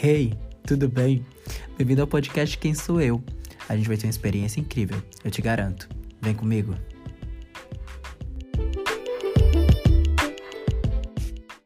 Hey, tudo bem? Bem-vindo ao podcast Quem Sou Eu. A gente vai ter uma experiência incrível, eu te garanto. Vem comigo.